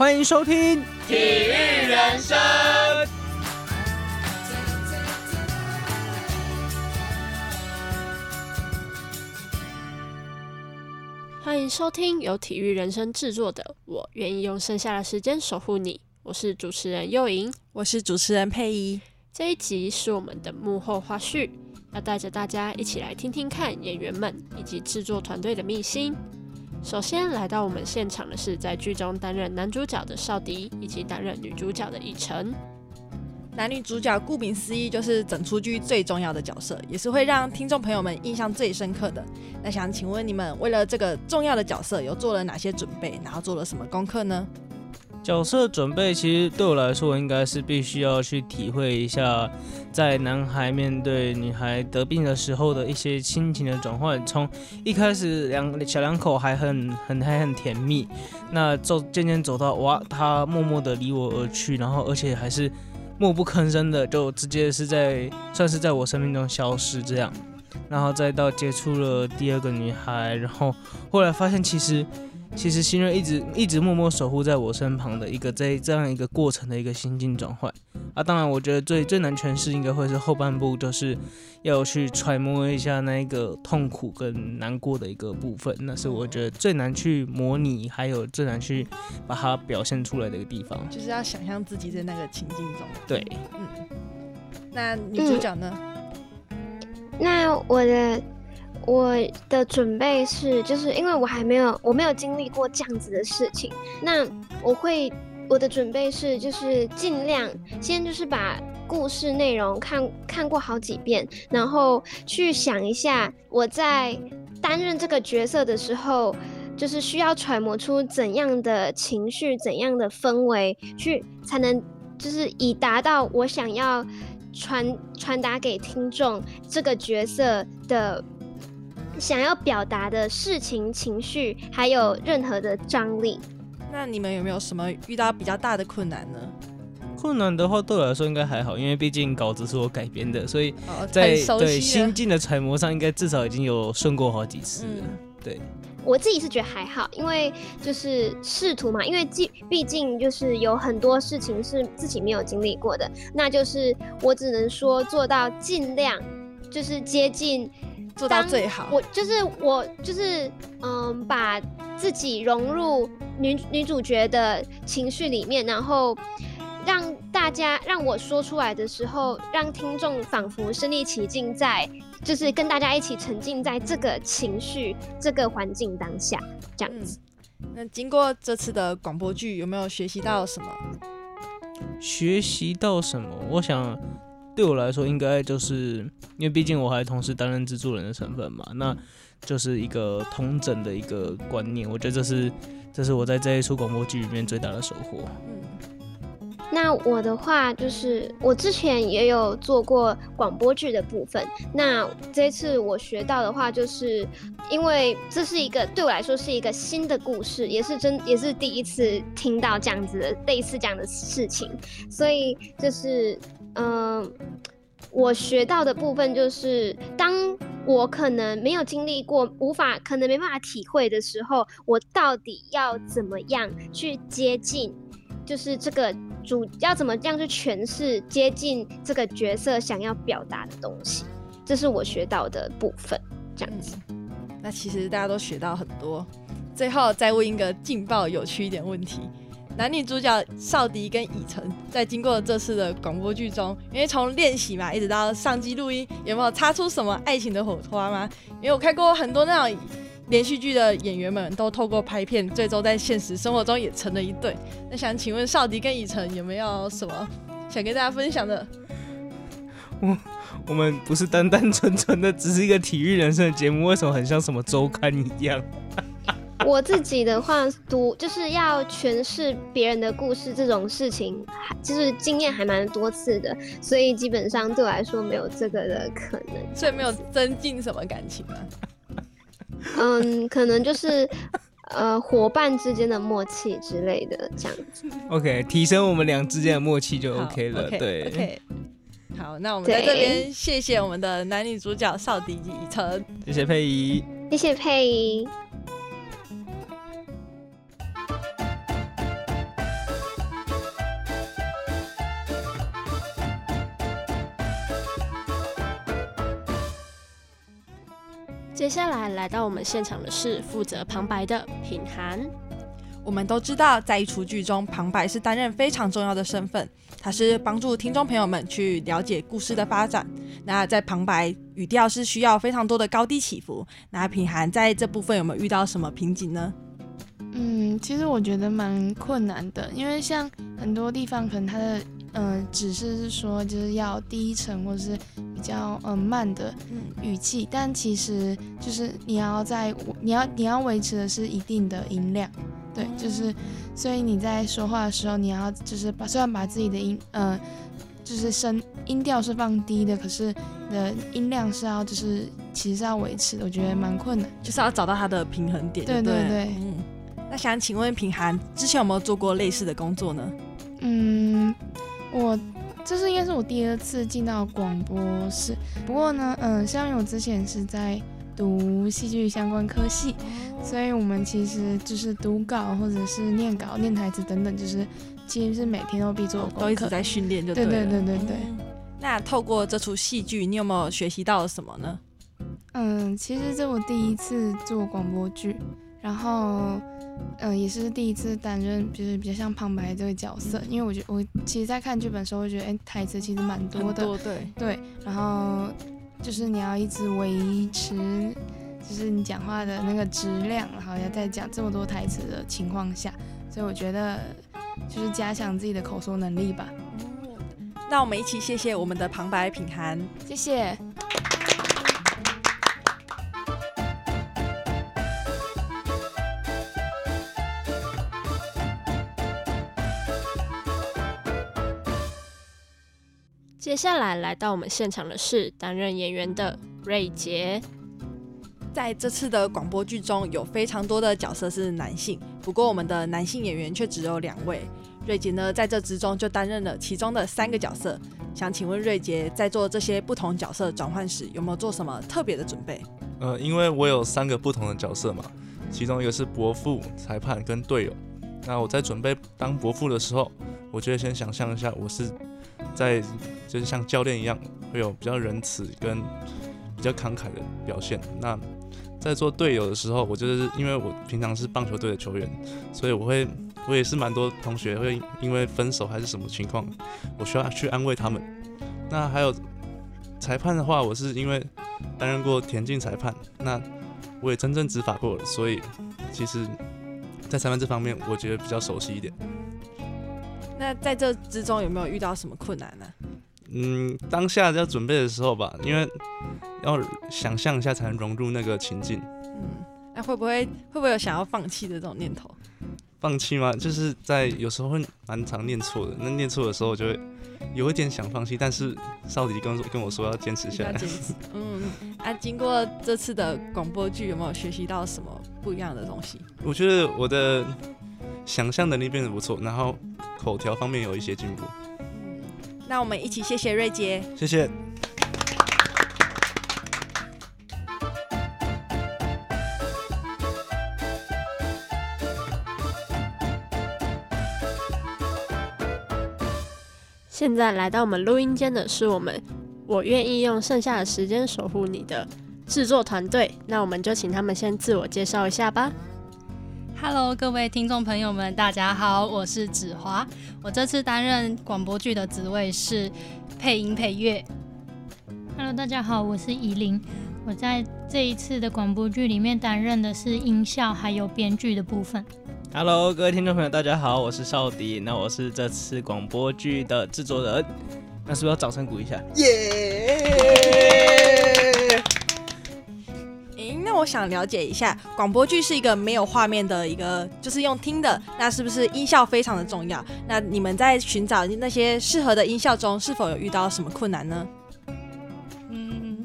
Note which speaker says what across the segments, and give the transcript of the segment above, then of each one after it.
Speaker 1: 欢迎收听《
Speaker 2: 体育人生》。
Speaker 3: 欢迎收听由体育人生制作的《我愿意用剩下的时间守护你》，我是主持人幼莹，
Speaker 4: 我是主持人佩仪。
Speaker 3: 这一集是我们的幕后花絮，要带着大家一起来听听看演员们以及制作团队的秘辛。首先来到我们现场的是在剧中担任男主角的邵迪，以及担任女主角的以晨。
Speaker 4: 男女主角顾名思义就是整出剧最重要的角色，也是会让听众朋友们印象最深刻的。那想请问你们，为了这个重要的角色，有做了哪些准备，然后做了什么功课呢？
Speaker 1: 角色准备其实对我来说，应该是必须要去体会一下，在男孩面对女孩得病的时候的一些心情的转换。从一开始两小两口还很很还很甜蜜，那走渐渐走到哇，他默默的离我而去，然后而且还是。默不吭声的，就直接是在算是在我生命中消失这样，然后再到接触了第二个女孩，然后后来发现其实。其实新锐一直一直默默守护在我身旁的一个在这样一个过程的一个心境转换啊，当然我觉得最最难诠释应该会是后半部，就是要去揣摩一下那一个痛苦跟难过的一个部分，那是我觉得最难去模拟，还有最难去把它表现出来的一个地方，
Speaker 4: 就是要想象自己在那个情境中。
Speaker 1: 对，
Speaker 4: 嗯，那女主角呢？
Speaker 5: 那我的。我的准备是，就是因为我还没有，我没有经历过这样子的事情。那我会，我的准备是，就是尽量先就是把故事内容看看过好几遍，然后去想一下我在担任这个角色的时候，就是需要揣摩出怎样的情绪、怎样的氛围，去才能就是以达到我想要传传达给听众这个角色的。想要表达的事情、情绪，还有任何的张力。
Speaker 4: 那你们有没有什么遇到比较大的困难呢？
Speaker 1: 困难的话，对我来说应该还好，因为毕竟稿子是我改编的，所以在对心境的揣摩上，应该至少已经有顺过好几次。对，
Speaker 5: 我自己是觉得还好，因为就是试图嘛，因为毕毕竟就是有很多事情是自己没有经历过的，那就是我只能说做到尽量就是接近。
Speaker 4: 做到最好，
Speaker 5: 我就是我就是嗯，把自己融入女女主角的情绪里面，然后让大家让我说出来的时候，让听众仿佛身临其境，在就是跟大家一起沉浸在这个情绪、这个环境当下，这样子。
Speaker 4: 那经过这次的广播剧，有没有学习到什么？
Speaker 1: 学习到什么？我想。对我来说，应该就是因为毕竟我还同时担任制作人的身份嘛，那就是一个通整的一个观念。我觉得这是这是我在这一出广播剧里面最大的收获。
Speaker 5: 嗯，那我的话就是我之前也有做过广播剧的部分，那这次我学到的话，就是因为这是一个对我来说是一个新的故事，也是真也是第一次听到这样子的类似这样的事情，所以就是。嗯，我学到的部分就是，当我可能没有经历过，无法可能没办法体会的时候，我到底要怎么样去接近，就是这个主要怎么样去诠释接近这个角色想要表达的东西，这是我学到的部分。这样子，
Speaker 4: 那其实大家都学到很多。最后再问一个劲爆有趣一点问题。男女主角少迪跟以晨在经过这次的广播剧中，因为从练习嘛，一直到上机录音，有没有擦出什么爱情的火花吗？因为我看过很多那种连续剧的演员们都透过拍片，最终在现实生活中也成了一对。那想请问少迪跟以晨有没有什么想跟大家分享的？
Speaker 1: 我我们不是单单纯纯的只是一个体育人生的节目，为什么很像什么周刊一样？
Speaker 5: 我自己的话，读就是要诠释别人的故事这种事情，还就是经验还蛮多次的，所以基本上对我来说没有这个的可能。
Speaker 4: 所以没有增进什么感情吗？
Speaker 5: 嗯，可能就是呃伙伴之间的默契之类的这样子。
Speaker 1: OK，提升我们俩之间的默契就 OK 了。对
Speaker 4: ，OK。好，那我们在这边谢谢我们的男女主角少迪及以晨，
Speaker 1: 谢谢佩仪，
Speaker 5: 谢谢佩仪。
Speaker 3: 下来来到我们现场的是负责旁白的品涵。
Speaker 4: 我们都知道，在一出剧中，旁白是担任非常重要的身份，它是帮助听众朋友们去了解故事的发展。那在旁白语调是需要非常多的高低起伏。那品涵在这部分有没有遇到什么瓶颈呢？
Speaker 6: 嗯，其实我觉得蛮困难的，因为像很多地方可能它的嗯指示是说就是要低沉或者是比较嗯慢的语气，但其实就是你要在你要你要维持的是一定的音量，对，就是所以你在说话的时候你要就是把虽然把自己的音嗯就是声音调是放低的，可是你的音量是要就是其实是要维持的，我觉得蛮困难，
Speaker 4: 就是要找到它的平衡点。
Speaker 6: 对对对，
Speaker 4: 嗯。那想请问品涵，之前有没有做过类似的工作呢？
Speaker 6: 嗯，我这是应该是我第二次进到广播室。不过呢，嗯，像我之前是在读戏剧相关科系，所以我们其实就是读稿或者是念稿、念台词等等，就是其实是每天都必做功课，
Speaker 4: 都一直在训练，就
Speaker 6: 对对对对对。
Speaker 4: 那透过这出戏剧，你有没有学习到了什么呢？
Speaker 6: 嗯，其实这我第一次做广播剧，然后。嗯，也是第一次担任，就是比较像旁白这个角色，因为我觉得我其实，在看剧本的时候，我觉得，哎，台词其实蛮多的，
Speaker 4: 对
Speaker 6: 对，然后就是你要一直维持，就是你讲话的那个质量，然后要在讲这么多台词的情况下，所以我觉得就是加强自己的口说能力吧。
Speaker 4: 那我们一起谢谢我们的旁白品涵，
Speaker 6: 谢谢。
Speaker 3: 接下来来到我们现场的是担任演员的瑞杰。
Speaker 4: 在这次的广播剧中，有非常多的角色是男性，不过我们的男性演员却只有两位。瑞杰呢，在这之中就担任了其中的三个角色。想请问瑞杰，在做这些不同角色转换时，有没有做什么特别的准备？
Speaker 7: 呃，因为我有三个不同的角色嘛，其中一个是伯父、裁判跟队友。那我在准备当伯父的时候，我就会先想象一下，我是。在就是像教练一样，会有比较仁慈跟比较慷慨的表现。那在做队友的时候，我就是因为我平常是棒球队的球员，所以我会我也是蛮多同学会因为分手还是什么情况，我需要去安慰他们。那还有裁判的话，我是因为担任过田径裁判，那我也真正执法过了，所以其实，在裁判这方面，我觉得比较熟悉一点。
Speaker 4: 那在这之中有没有遇到什么困难呢？
Speaker 7: 嗯，当下要准备的时候吧，因为要想象一下才能融入那个情境。
Speaker 4: 嗯，那会不会会不会有想要放弃的这种念头？
Speaker 7: 放弃吗？就是在有时候会蛮常念错的，那念错的时候就会有一点想放弃，但是少迪跟跟我说要坚持下来。
Speaker 4: 坚持。嗯，啊，经过这次的广播剧，有没有学习到什么不一样的东西？
Speaker 7: 我觉得我的想象能力变得不错，然后。口条方面有一些进步。
Speaker 4: 嗯，那我们一起谢谢瑞杰，
Speaker 7: 谢谢。
Speaker 3: 现在来到我们录音间的是我们，我愿意用剩下的时间守护你的制作团队。那我们就请他们先自我介绍一下吧。
Speaker 8: Hello，各位听众朋友们，大家好，我是子华。我这次担任广播剧的职位是配音配乐。
Speaker 9: Hello，大家好，我是怡琳。我在这一次的广播剧里面担任的是音效还有编剧的部分。
Speaker 1: Hello，各位听众朋友，大家好，我是少迪。那我是这次广播剧的制作人。那是不是要掌声鼓一下？耶！
Speaker 4: 我想了解一下，广播剧是一个没有画面的一个，就是用听的，那是不是音效非常的重要？那你们在寻找那些适合的音效中，是否有遇到什么困难呢？
Speaker 8: 嗯，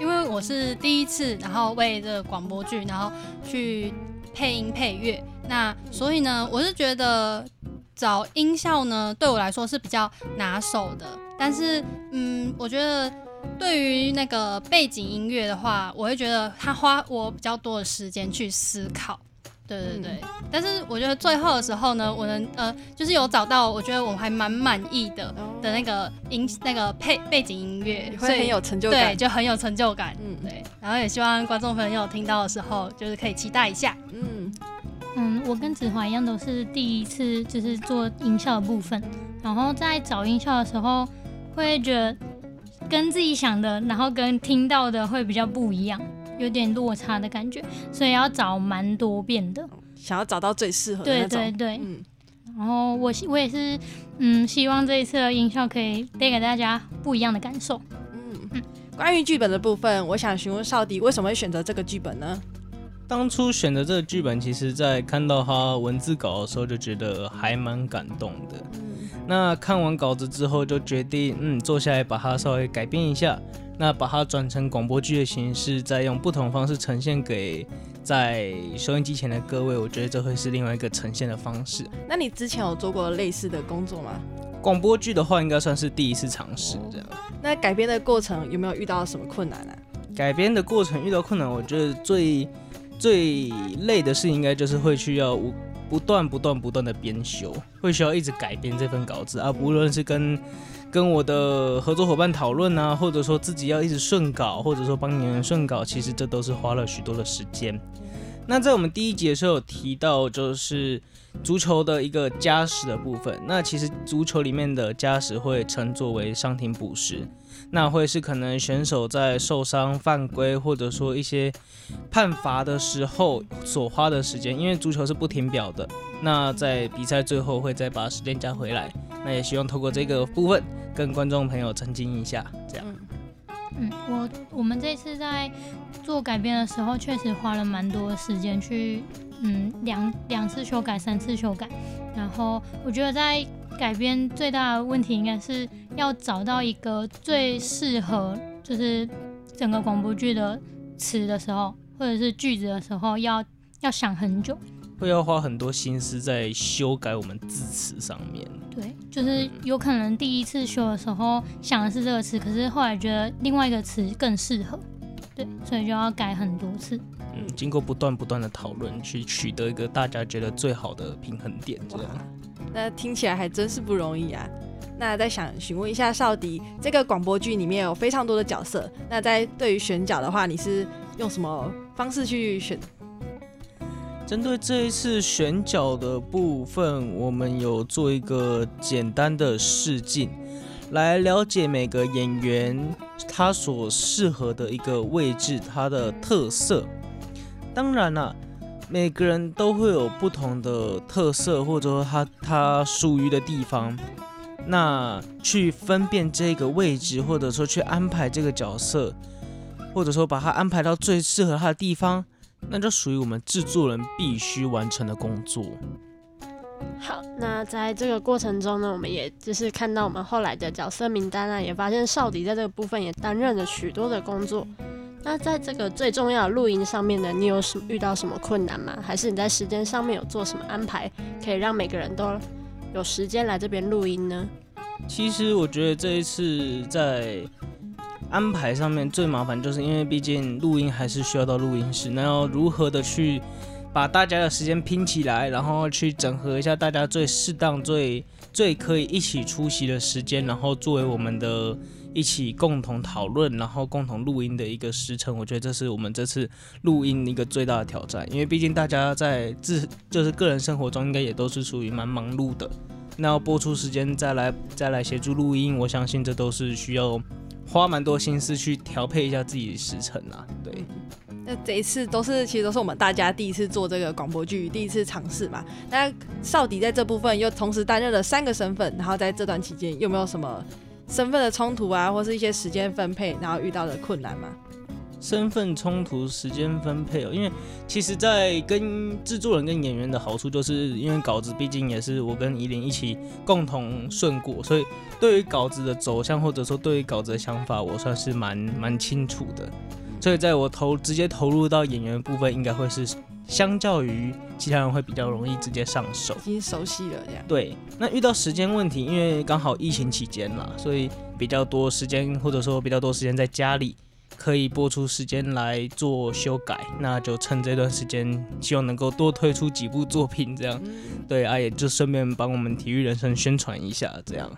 Speaker 8: 因为我是第一次，然后为这个广播剧，然后去配音配乐，那所以呢，我是觉得找音效呢，对我来说是比较拿手的，但是嗯，我觉得。对于那个背景音乐的话，我会觉得它花我比较多的时间去思考。对对对，但是我觉得最后的时候呢，我能呃，就是有找到我觉得我还蛮满意的的那个音那个配背景音乐，
Speaker 4: 会很有成就感，
Speaker 8: 对，就很有成就感。嗯，对。然后也希望观众朋友听到的时候，就是可以期待一下。
Speaker 9: 嗯嗯，我跟子华一样，都是第一次就是做音效的部分，然后在找音效的时候，会觉得跟自己想的，然后跟听到的会比较不一样。有点落差的感觉，所以要找蛮多遍的，
Speaker 4: 想要找到最适合的那
Speaker 9: 种。对对对，嗯。然后我我也是，嗯，希望这一次的音效可以带给大家不一样的感受。
Speaker 4: 嗯嗯。关于剧本的部分，我想询问少迪为什么会选择这个剧本呢？
Speaker 1: 当初选择这个剧本，其实在看到他文字稿的时候，就觉得还蛮感动的。嗯。那看完稿子之后，就决定嗯坐下来把它稍微改编一下。那把它转成广播剧的形式，再用不同方式呈现给在收音机前的各位，我觉得这会是另外一个呈现的方式。
Speaker 4: 那你之前有做过类似的工作吗？
Speaker 1: 广播剧的话，应该算是第一次尝试这样。
Speaker 4: 那改编的过程有没有遇到什么困难呢？
Speaker 1: 改编的过程遇到困难，我觉得最最累的事应该就是会需要不不断不断不断的编修，会需要一直改编这份稿子啊，无论是跟跟我的合作伙伴讨论啊，或者说自己要一直顺稿，或者说帮你们顺稿，其实这都是花了许多的时间。那在我们第一节的时候有提到，就是足球的一个加时的部分。那其实足球里面的加时会称作为伤停补时，那会是可能选手在受伤、犯规，或者说一些判罚的时候所花的时间，因为足球是不停表的。那在比赛最后会再把时间加回来。那也希望透过这个部分。跟观众朋友澄清一下，这样。
Speaker 9: 嗯，我我们这次在做改编的时候，确实花了蛮多时间去，嗯，两两次修改，三次修改。然后我觉得在改编最大的问题，应该是要找到一个最适合，就是整个广播剧的词的时候，或者是句子的时候，要要想很久。
Speaker 1: 会要花很多心思在修改我们字词上面。
Speaker 9: 对，就是有可能第一次修的时候想的是这个词，可是后来觉得另外一个词更适合，对，所以就要改很多次。
Speaker 1: 嗯，经过不断不断的讨论，去取得一个大家觉得最好的平衡点，这样。
Speaker 4: 那听起来还真是不容易啊。那在想询问一下少迪，这个广播剧里面有非常多的角色，那在对于选角的话，你是用什么方式去选？
Speaker 1: 针对这一次选角的部分，我们有做一个简单的试镜，来了解每个演员他所适合的一个位置，他的特色。当然了，每个人都会有不同的特色，或者说他他属于的地方。那去分辨这个位置，或者说去安排这个角色，或者说把他安排到最适合他的地方。那就属于我们制作人必须完成的工作。
Speaker 3: 好，那在这个过程中呢，我们也就是看到我们后来的角色名单啊，也发现少迪在这个部分也担任了许多的工作。那在这个最重要的录音上面呢，你有什么遇到什么困难吗？还是你在时间上面有做什么安排，可以让每个人都有时间来这边录音呢？
Speaker 1: 其实我觉得这一次在。安排上面最麻烦，就是因为毕竟录音还是需要到录音室，那要如何的去把大家的时间拼起来，然后去整合一下大家最适当、最最可以一起出席的时间，然后作为我们的一起共同讨论，然后共同录音的一个时辰，我觉得这是我们这次录音一个最大的挑战，因为毕竟大家在自就是个人生活中应该也都是属于蛮忙碌的，那要播出时间再来再来协助录音，我相信这都是需要。花蛮多心思去调配一下自己的时辰啊，对。
Speaker 4: 那这一次都是其实都是我们大家第一次做这个广播剧，第一次尝试嘛。那少迪在这部分又同时担任了三个身份，然后在这段期间有没有什么身份的冲突啊，或是一些时间分配，然后遇到的困难吗？
Speaker 1: 身份冲突、时间分配哦，因为其实，在跟制作人跟演员的好处，就是因为稿子毕竟也是我跟怡琳一起共同顺过，所以对于稿子的走向，或者说对于稿子的想法，我算是蛮蛮清楚的。所以在我投直接投入到演员部分，应该会是相较于其他人会比较容易直接上手，
Speaker 4: 已经熟悉了这样。
Speaker 1: 对，那遇到时间问题，因为刚好疫情期间啦，所以比较多时间，或者说比较多时间在家里。可以播出时间来做修改，那就趁这段时间，希望能够多推出几部作品，这样，对啊，也就顺便帮我们体育人生宣传一下，这样。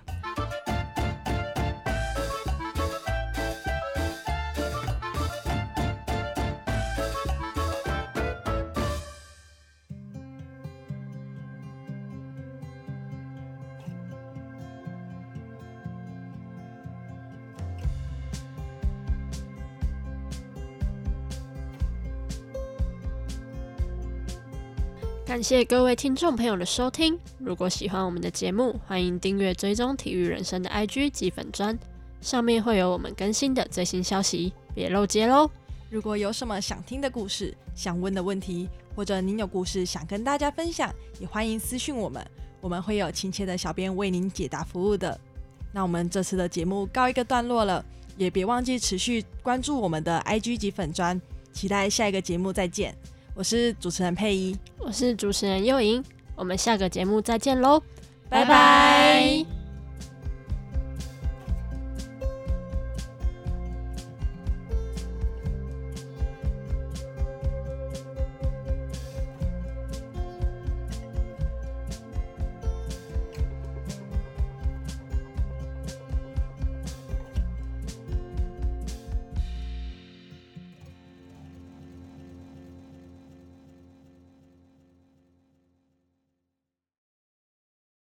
Speaker 3: 谢各位听众朋友的收听。如果喜欢我们的节目，欢迎订阅追踪体育人生的 IG 及粉砖，上面会有我们更新的最新消息，别漏接喽。
Speaker 4: 如果有什么想听的故事、想问的问题，或者您有故事想跟大家分享，也欢迎私讯我们，我们会有亲切的小编为您解答服务的。那我们这次的节目告一个段落了，也别忘记持续关注我们的 IG 及粉砖，期待下一个节目再见。我是主持人佩仪，
Speaker 3: 我是主持人幼莹，我们下个节目再见喽，
Speaker 4: 拜拜。